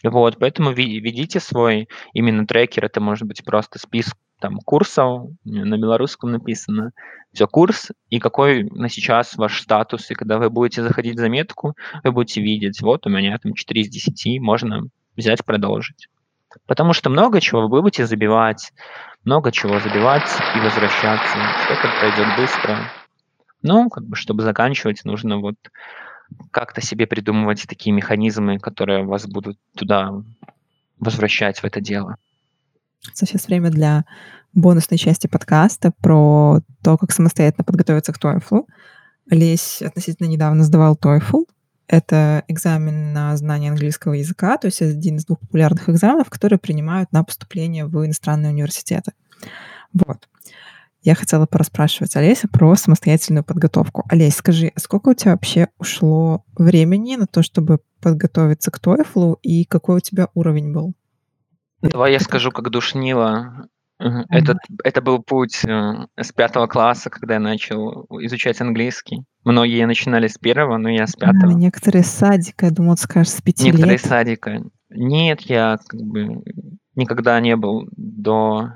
Вот, поэтому ведите свой именно трекер, это может быть просто список там курсов, на белорусском написано, все курс, и какой на сейчас ваш статус, и когда вы будете заходить в заметку, вы будете видеть, вот у меня там 4 из 10, можно взять, продолжить. Потому что много чего вы будете забивать, много чего забивать и возвращаться. Что-то пройдет быстро. Ну, как бы, чтобы заканчивать, нужно вот как-то себе придумывать такие механизмы, которые вас будут туда возвращать в это дело. Сейчас время для бонусной части подкаста про то, как самостоятельно подготовиться к TOEFL. Лесь относительно недавно сдавал TOEFL, это экзамен на знание английского языка, то есть один из двух популярных экзаменов, которые принимают на поступление в иностранные университеты. Вот. Я хотела пораспрашивать Олеся про самостоятельную подготовку. Олесь, скажи, а сколько у тебя вообще ушло времени на то, чтобы подготовиться к TOEFL, и какой у тебя уровень был? Давай я скажу, как душнила. Это, это был путь э, с пятого класса, когда я начал изучать английский. Многие начинали с первого, но я с пятого. А, некоторые с садика, я думал, скажешь, с пяти Некоторые лет. с садика. Нет, я как бы никогда не был до...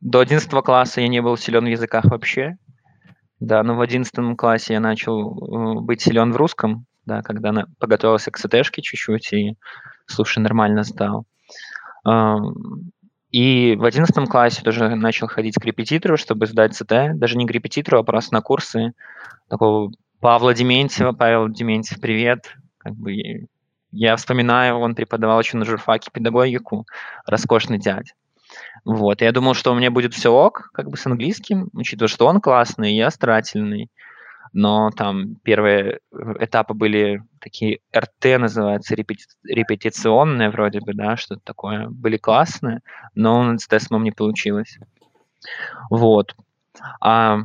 До одиннадцатого класса я не был силен в языках вообще. Да, но в одиннадцатом классе я начал э, быть силен в русском, да, когда на, подготовился к СТшке чуть-чуть и, слушай, нормально сдал. И в одиннадцатом классе тоже начал ходить к репетитору, чтобы сдать ЦТ. Даже не к репетитору, а просто на курсы такого Павла Дементьева. Павел Дементьев, привет. Как бы я вспоминаю, он преподавал еще на журфаке педагогику. Роскошный дядь. Вот. Я думал, что у меня будет все ок, как бы с английским, учитывая, что он классный, я старательный но там первые э, этапы были такие РТ называются, репети репетиционные вроде бы, да, что-то такое, были классные, но с тестом не получилось. Вот. А,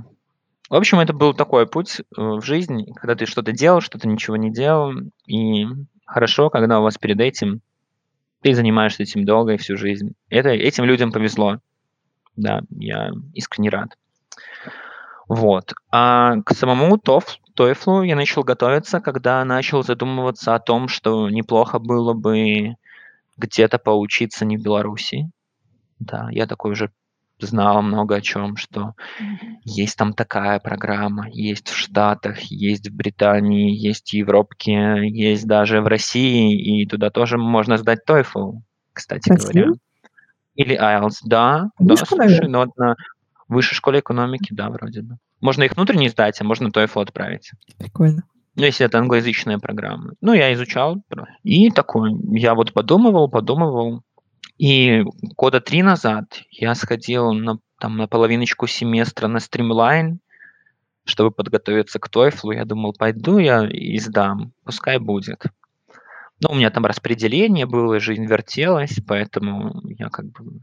в общем, это был такой путь э, в жизни, когда ты что-то делал, что-то ничего не делал, и хорошо, когда у вас перед этим ты занимаешься этим долго и всю жизнь. Это, этим людям повезло. Да, я искренне рад. Вот. А к самому ТОФ, TOEFL я начал готовиться, когда начал задумываться о том, что неплохо было бы где-то поучиться не в Беларуси. Да, я такой уже знал много о чем, что есть там такая программа, есть в Штатах, есть в Британии, есть в Европке, есть даже в России, и туда тоже можно сдать TOEFL, кстати Россия? говоря. Или IELTS, да, Вышка, да, слушай, но на, высшей школе экономики, да, вроде бы. Можно их внутренне сдать, а можно TOEFL отправить. Прикольно. Ну, если это англоязычная программа. Ну, я изучал. И такой, я вот подумывал, подумывал. И года три назад я сходил на там на половиночку семестра на стримлайн, чтобы подготовиться к TOEFL. Я думал, пойду я и сдам, пускай будет. Ну, у меня там распределение было, жизнь вертелась, поэтому я как бы...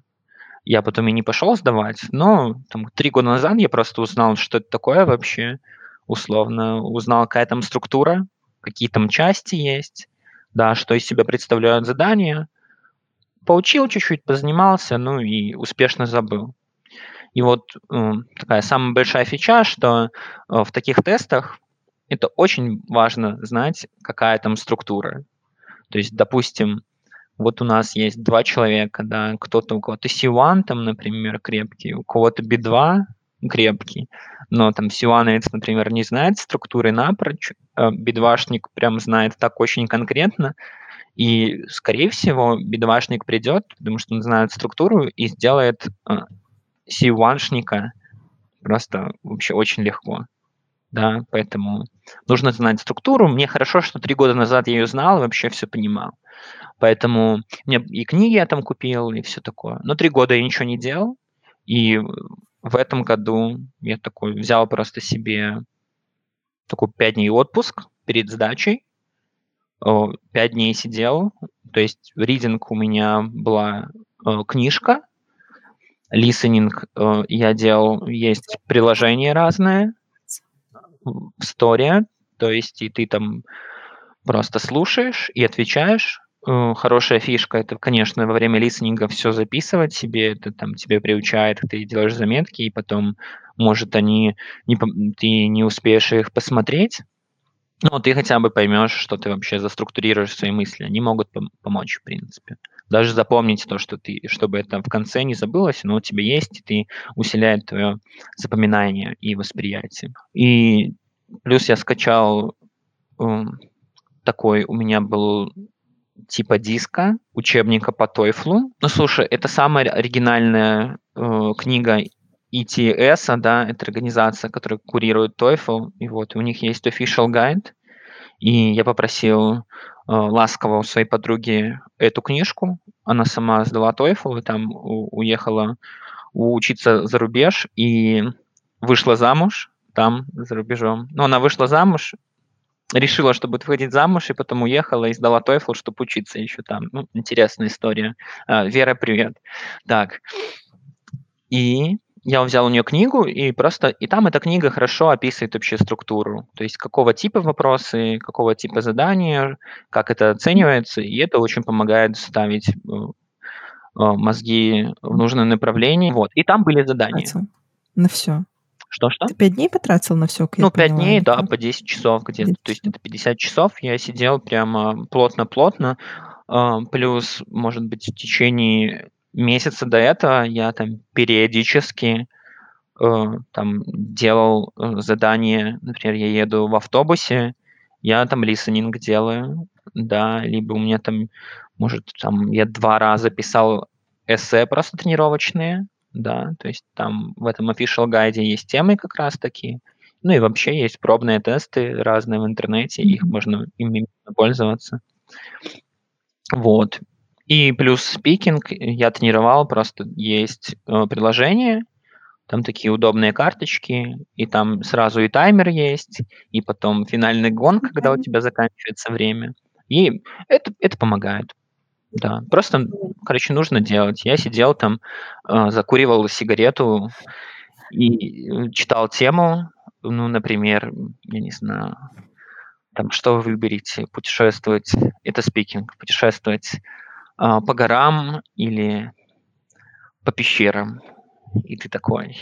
Я потом и не пошел сдавать, но там, три года назад я просто узнал, что это такое вообще, условно. Узнал, какая там структура, какие там части есть, да, что из себя представляют задания. Поучил чуть-чуть, позанимался, ну и успешно забыл. И вот э, такая самая большая фича, что э, в таких тестах это очень важно знать, какая там структура. То есть, допустим, вот у нас есть два человека, да, кто-то у кого-то C1, там, например, крепкий, у кого-то B2 крепкий, но там C1, например, не знает структуры напрочь, а B2-шник прям знает так очень конкретно, и, скорее всего, B2-шник придет, потому что он знает структуру и сделает C1-шника просто вообще очень легко да, поэтому нужно знать структуру. Мне хорошо, что три года назад я ее знал и вообще все понимал. Поэтому мне и книги я там купил, и все такое. Но три года я ничего не делал, и в этом году я такой взял просто себе такой пять дней отпуск перед сдачей. Пять дней сидел, то есть ридинг у меня была э, книжка, листенинг э, я делал, есть приложения разные, история, то есть и ты там просто слушаешь и отвечаешь. Э, хорошая фишка это, конечно, во время листенинга все записывать себе, это там тебе приучает, ты делаешь заметки, и потом, может, они не, ты не успеешь их посмотреть, но ты хотя бы поймешь, что ты вообще заструктурируешь свои мысли. Они могут пом- помочь, в принципе. Даже запомнить то, что ты, чтобы это в конце не забылось, но у тебя есть, и ты усиляет твое запоминание и восприятие. И плюс я скачал э, такой, у меня был типа диска, учебника по TOEFL. Ну, слушай, это самая оригинальная э, книга ETS, да, это организация, которая курирует TOEFL, и вот у них есть official guide, и я попросил Э, ласково у своей подруги эту книжку. Она сама сдала TOEFL и там уехала учиться за рубеж и вышла замуж там, за рубежом. Но она вышла замуж, решила, что будет выходить замуж, и потом уехала и сдала TOEFL, чтобы учиться еще там. Ну, интересная история. А, Вера, привет. Так. И я взял у нее книгу, и просто и там эта книга хорошо описывает вообще структуру. То есть какого типа вопросы, какого типа задания, как это оценивается, и это очень помогает ставить э, э, мозги в нужное направление. Вот. И там были задания. Потратил на все. Что-что? Ты пять дней потратил на все? Ну, пять дней, да, по 10 часов где-то. То есть это 50 часов я сидел прямо плотно-плотно. Э, плюс, может быть, в течение месяца до этого я там периодически э, там делал э, задание, например, я еду в автобусе, я там листенинг делаю, да, либо у меня там, может, там я два раза писал эссе просто тренировочные, да, то есть там в этом official гайде есть темы как раз такие, ну и вообще есть пробные тесты разные в интернете, их можно ими пользоваться. Вот. И плюс спикинг я тренировал, просто есть э, приложение, там такие удобные карточки, и там сразу и таймер есть, и потом финальный гон, когда у тебя заканчивается время. И это, это помогает. Да, просто, короче, нужно делать. Я сидел там, э, закуривал сигарету и э, читал тему, ну, например, я не знаю, там, что вы выберете, путешествовать, это спикинг, путешествовать по горам или по пещерам. И ты такой,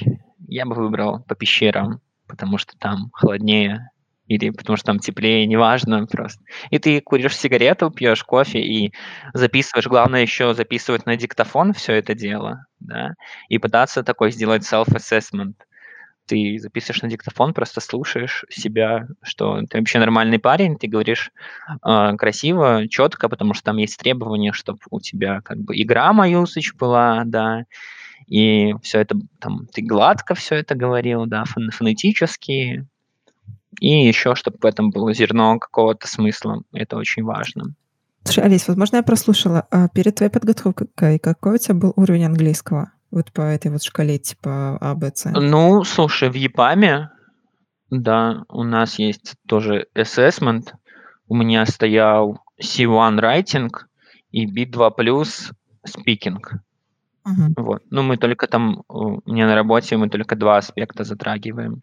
я бы выбрал по пещерам, потому что там холоднее, или потому что там теплее, неважно просто. И ты куришь сигарету, пьешь кофе и записываешь. Главное еще записывать на диктофон все это дело, да, и пытаться такой сделать self-assessment ты записываешь на диктофон, просто слушаешь себя, что ты вообще нормальный парень, ты говоришь э, красиво, четко, потому что там есть требования, чтобы у тебя как бы игра usage была, да, и все это там ты гладко все это говорил, да, фон фонетически, и еще, чтобы в этом было зерно какого-то смысла. Это очень важно. Слушай, Алис, возможно, я прослушала. А перед твоей подготовкой какой у тебя был уровень английского? Вот по этой вот шкале типа А, Б, С? Ну, слушай, в ЕПАМе, да, у нас есть тоже assessment. У меня стоял C1 writing и B2 плюс speaking. Мгм. Вот. Ну, мы только там, у меня на работе мы только два аспекта затрагиваем.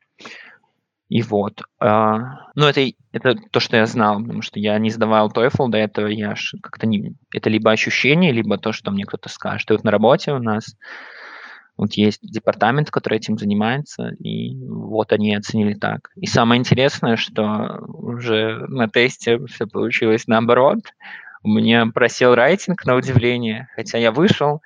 И вот. А, ну, это, это то, что я знал, потому что я не сдавал TOEFL до этого, я как-то не... Это либо ощущение, либо то, что мне кто-то скажет. И вот на работе у нас вот есть департамент, который этим занимается, и вот они оценили так. И самое интересное, что уже на тесте все получилось наоборот. У меня просел рейтинг на удивление, хотя я вышел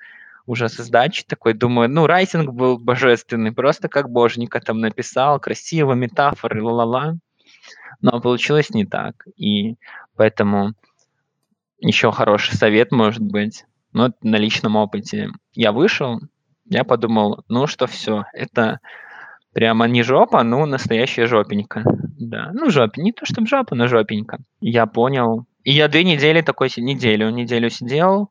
уже со сдачи такой, думаю, ну, рейтинг был божественный, просто как боженька там написал, красиво, метафоры, ла-ла-ла. Но получилось не так. И поэтому еще хороший совет может быть. Но на личном опыте. Я вышел, я подумал, ну что все, это прямо не жопа, ну настоящая жопенька. Да, ну жопа, не то чтобы жопа, но жопенька. Я понял. И я две недели такой, неделю, неделю сидел,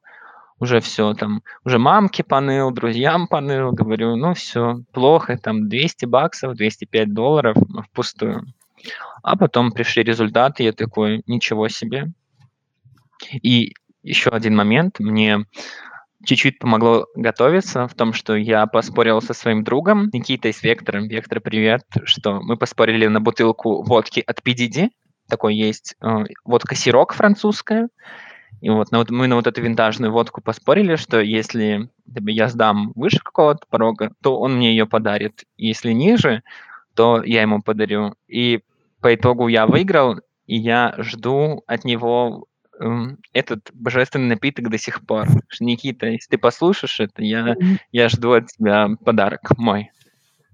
уже все там, уже мамке поныл, друзьям поныл, говорю, ну все, плохо, там 200 баксов, 205 долларов впустую. А потом пришли результаты, я такой, ничего себе. И еще один момент, мне чуть-чуть помогло готовиться в том, что я поспорил со своим другом Никитой с Вектором. Вектор, привет, что мы поспорили на бутылку водки от PDD. Такой есть э, водка сирок французская. И вот, на вот мы на вот эту винтажную водку поспорили, что если я сдам выше какого-то порога, то он мне ее подарит. Если ниже, то я ему подарю. И по итогу я выиграл, и я жду от него этот божественный напиток до сих пор. Никита, если ты послушаешь это, я, я жду от тебя подарок мой.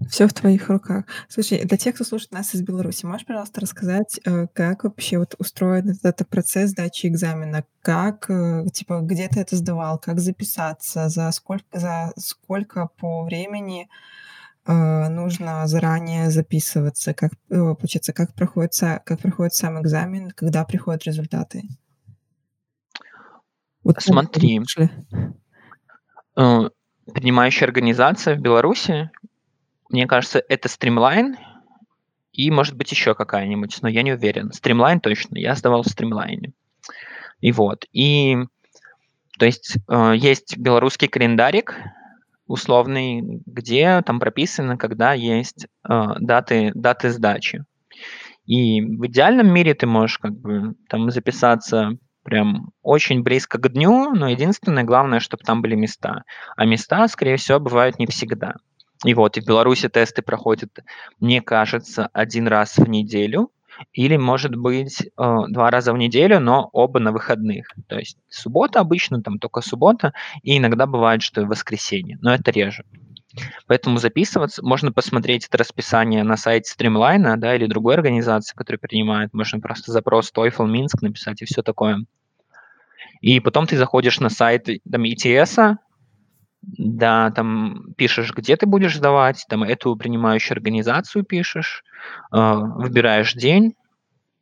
Все в твоих руках. Слушай, для тех, кто слушает нас из Беларуси, можешь, пожалуйста, рассказать, э, как вообще вот устроен этот, этот процесс сдачи экзамена? Как, э, типа, где ты это сдавал? Как записаться? За сколько, за сколько по времени э, нужно заранее записываться? Как, получается, как проходит, как проходит сам экзамен? Когда приходят результаты? Вот Смотри, э, принимающая организация в Беларуси, мне кажется, это Streamline и, может быть, еще какая-нибудь, но я не уверен. Streamline точно, я сдавал в Streamline. И вот, и то есть э, есть белорусский календарик условный, где там прописано, когда есть э, даты, даты сдачи. И в идеальном мире ты можешь как бы там записаться прям очень близко к дню, но единственное, главное, чтобы там были места. А места, скорее всего, бывают не всегда. И вот, и в Беларуси тесты проходят, мне кажется, один раз в неделю, или, может быть, э, два раза в неделю, но оба на выходных. То есть суббота обычно, там только суббота, и иногда бывает, что и воскресенье, но это реже. Поэтому записываться, можно посмотреть это расписание на сайте Streamline, да, или другой организации, которая принимает. Можно просто запрос TOEFL Минск написать и все такое. И потом ты заходишь на сайт там, ETS, да, там пишешь, где ты будешь сдавать, там эту принимающую организацию пишешь, э, выбираешь день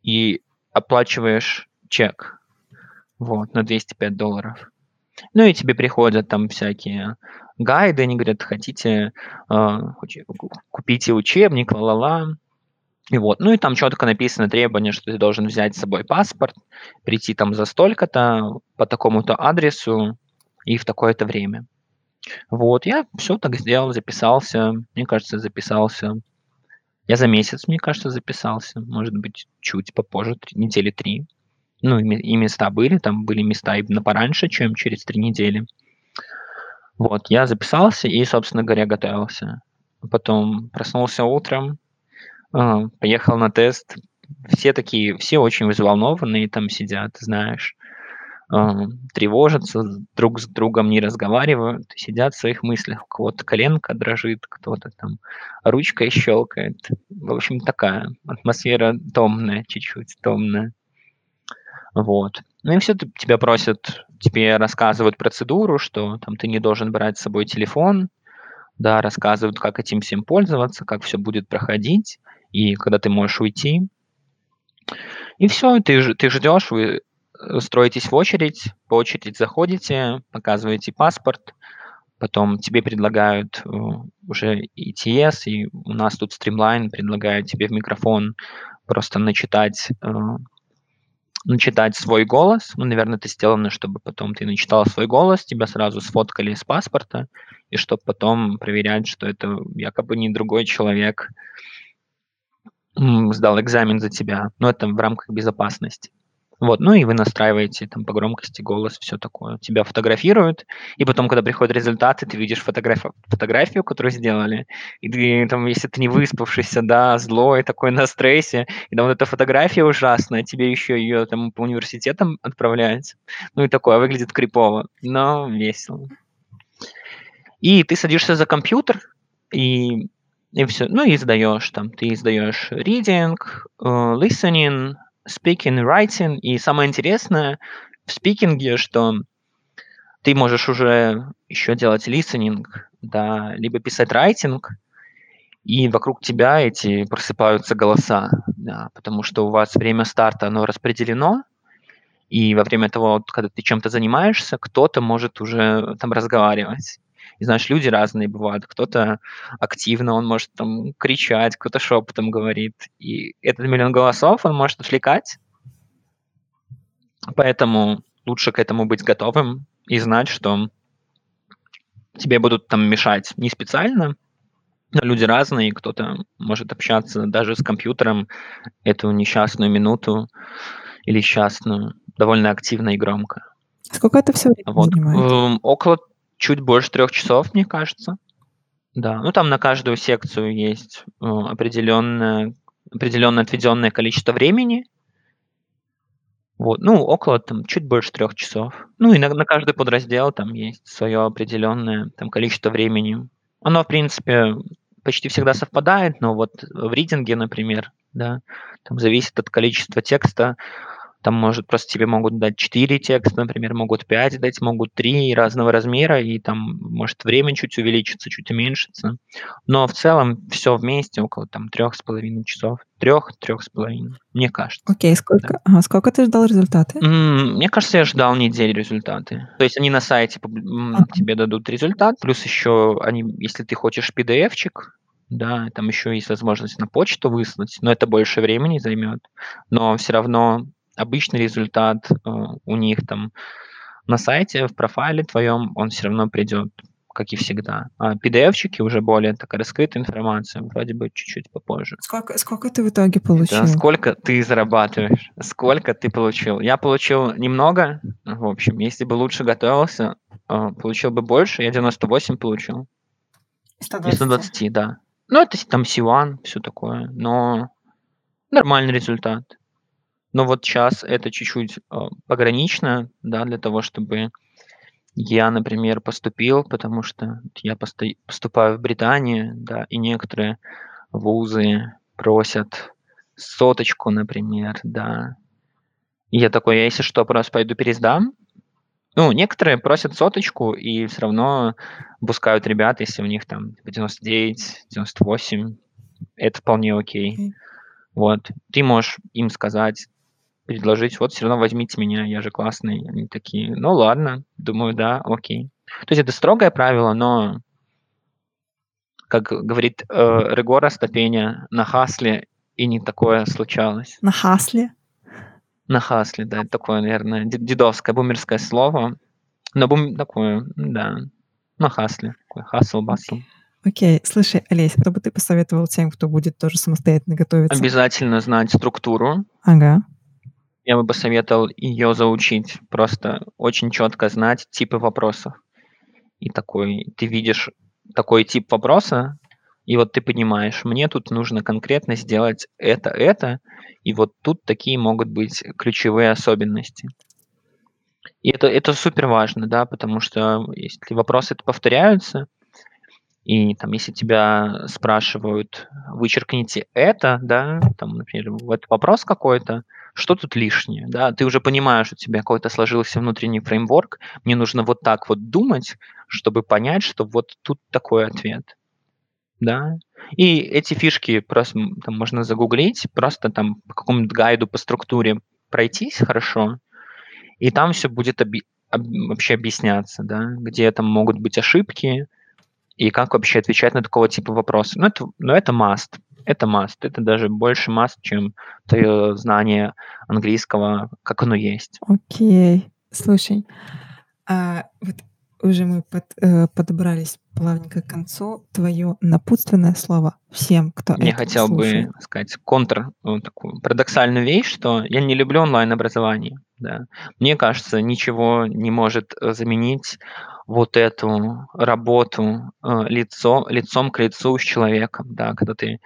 и оплачиваешь чек вот, на 205 долларов. Ну и тебе приходят там всякие гайды, они говорят, хотите, э, купите учебник, ла-ла-ла. И вот, ну и там четко написано требование, что ты должен взять с собой паспорт, прийти там за столько-то, по такому-то адресу и в такое-то время. Вот, я все так сделал, записался, мне кажется, записался. Я за месяц, мне кажется, записался, может быть, чуть попозже, три, недели три. Ну, и, места были, там были места и на пораньше, чем через три недели. Вот, я записался и, собственно говоря, готовился. Потом проснулся утром, а, поехал на тест. Все такие, все очень взволнованные там сидят, знаешь, а, тревожатся, друг с другом не разговаривают, сидят в своих мыслях. У кого-то коленка дрожит, кто-то там ручкой щелкает. В общем, такая атмосфера томная, чуть-чуть томная. Вот. Ну и все тебя просят, тебе рассказывают процедуру, что там ты не должен брать с собой телефон, да, рассказывают, как этим всем пользоваться, как все будет проходить, и когда ты можешь уйти. И все, ты, ты ждешь, вы э, строитесь в очередь, по очереди заходите, показываете паспорт, потом тебе предлагают э, уже ETS, и у нас тут Streamline предлагает тебе в микрофон просто начитать э, начитать свой голос. Ну, наверное, это сделано, чтобы потом ты начитал свой голос, тебя сразу сфоткали с паспорта, и чтобы потом проверять, что это якобы не другой человек сдал экзамен за тебя. Но это в рамках безопасности. Вот, ну и вы настраиваете там по громкости голос, все такое. Тебя фотографируют, и потом, когда приходят результаты, ты видишь фотографию, фотографию, которую сделали, и ты там, если ты не выспавшийся, да, злой, такой на стрессе, и там вот эта фотография ужасная, тебе еще ее там по университетам отправляют, ну и такое, выглядит крипово, но весело. И ты садишься за компьютер, и и все, ну и сдаешь там, ты сдаешь reading, uh, listening, speaking writing. И самое интересное в спикинге, что ты можешь уже еще делать listening, да, либо писать writing, и вокруг тебя эти просыпаются голоса, да, потому что у вас время старта, оно распределено, и во время того, когда ты чем-то занимаешься, кто-то может уже там разговаривать. И знаешь, люди разные бывают. Кто-то активно, он может там кричать, кто-то шепотом говорит. И этот миллион голосов, он может отвлекать. Поэтому лучше к этому быть готовым и знать, что тебе будут там мешать не специально, но люди разные, кто-то может общаться даже с компьютером эту несчастную минуту или счастную довольно активно и громко. Сколько это все время вот. занимает? Эм, около чуть больше трех часов, мне кажется. Да, ну там на каждую секцию есть э, определенное, определенно отведенное количество времени. Вот, ну, около там чуть больше трех часов. Ну, и на, на каждый подраздел там есть свое определенное там количество времени. Оно, в принципе, почти всегда совпадает, но вот в ридинге, например, да, там зависит от количества текста, там, может, просто тебе могут дать 4 текста, например, могут 5 дать, могут 3 разного размера, и там может время чуть увеличиться, чуть уменьшиться. Но в целом все вместе около там трех с половиной часов. Трех, трех с половиной, мне кажется. Окей, сколько, да. ага, сколько ты ждал результаты? М-м, мне кажется, я ждал недели результаты. То есть они на сайте ага. тебе дадут результат, плюс еще они, если ты хочешь PDF-чик, да, там еще есть возможность на почту выслать, но это больше времени займет. Но все равно обычный результат э, у них там на сайте, в профайле твоем, он все равно придет, как и всегда. А PDF-чики уже более такая раскрытая информация, вроде бы чуть-чуть попозже. Сколько, сколько ты в итоге получил? Да, сколько ты зарабатываешь? Сколько ты получил? Я получил немного, в общем, если бы лучше готовился, э, получил бы больше, я 98 получил. 120? 120, да. Ну, это там C1, все такое, но нормальный результат. Но вот сейчас это чуть-чуть э, погранично, да, для того, чтобы я, например, поступил, потому что я поступаю в Британию, да, и некоторые вузы просят соточку, например, да. И я такой, я если что, просто пойду пересдам. Ну, некоторые просят соточку и все равно пускают ребят, если у них там 99, 98, это вполне окей. Okay. Вот. Ты можешь им сказать, предложить, вот все равно возьмите меня, я же классный. Они такие, ну ладно, думаю, да, окей. То есть это строгое правило, но, как говорит э, Регора Стопеня, на хасле и не такое случалось. На хасле? На хасле, да, это такое, наверное, дедовское, бумерское слово. Но бум такое, да, на хасле, такой хасл-басл. Окей, слушай, Олесь, что бы ты посоветовал тем, кто будет тоже самостоятельно готовиться? Обязательно знать структуру. Ага я бы посоветовал ее заучить, просто очень четко знать типы вопросов. И такой, ты видишь такой тип вопроса, и вот ты понимаешь, мне тут нужно конкретно сделать это, это, и вот тут такие могут быть ключевые особенности. И это, это супер важно, да, потому что если вопросы повторяются, и там, если тебя спрашивают, вычеркните это, да, там, например, вот вопрос какой-то, что тут лишнее, да, ты уже понимаешь, у тебя какой-то сложился внутренний фреймворк, мне нужно вот так вот думать, чтобы понять, что вот тут такой ответ, да, и эти фишки просто там можно загуглить, просто там по какому-то гайду по структуре пройтись хорошо, и там все будет оби- вообще объясняться, да, где там могут быть ошибки и как вообще отвечать на такого типа вопросы. Ну, это, ну, это must. Это must. Это даже больше must, чем твое знание английского, как оно есть. Окей. Слушай, а вот уже мы под, э, подобрались плавненько к концу. Твое напутственное слово всем, кто Я хотел слушает. бы сказать контр, ну, такую парадоксальную вещь, что я не люблю онлайн-образование. Да. Мне кажется, ничего не может э, заменить вот эту работу э, лицо, лицом к лицу с человеком, да, когда ты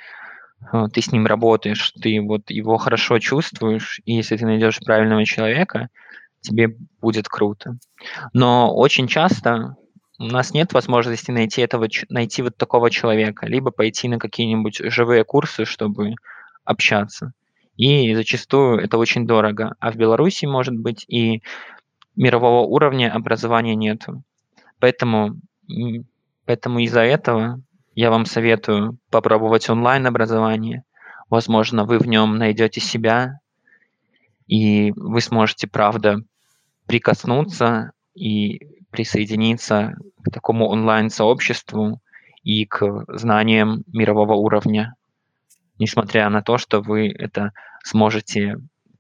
ты с ним работаешь, ты вот его хорошо чувствуешь, и если ты найдешь правильного человека, тебе будет круто. Но очень часто у нас нет возможности найти этого найти вот такого человека, либо пойти на какие-нибудь живые курсы, чтобы общаться. И зачастую это очень дорого. А в Беларуси, может быть, и мирового уровня образования нету. Поэтому, поэтому из-за этого я вам советую попробовать онлайн-образование. Возможно, вы в нем найдете себя, и вы сможете, правда, прикоснуться и присоединиться к такому онлайн-сообществу и к знаниям мирового уровня, несмотря на то, что вы это сможете,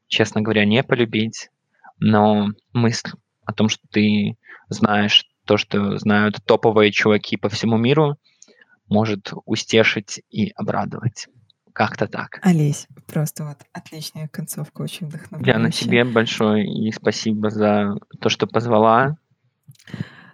честно говоря, не полюбить, но мысль о том, что ты знаешь то, что знают топовые чуваки по всему миру, может устешить и обрадовать. Как-то так. Олесь, просто вот отличная концовка, очень Диана, тебе большое и спасибо за то, что позвала.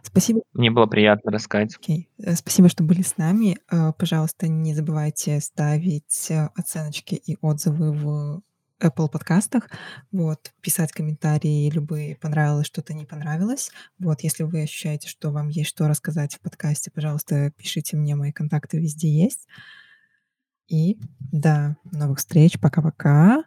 Спасибо. Мне было приятно рассказать. Окей. Э, спасибо, что были с нами. Э, пожалуйста, не забывайте ставить э, оценочки и отзывы в Apple подкастах, вот, писать комментарии любые, понравилось что-то, не понравилось. Вот, если вы ощущаете, что вам есть что рассказать в подкасте, пожалуйста, пишите мне, мои контакты везде есть. И до новых встреч. Пока-пока.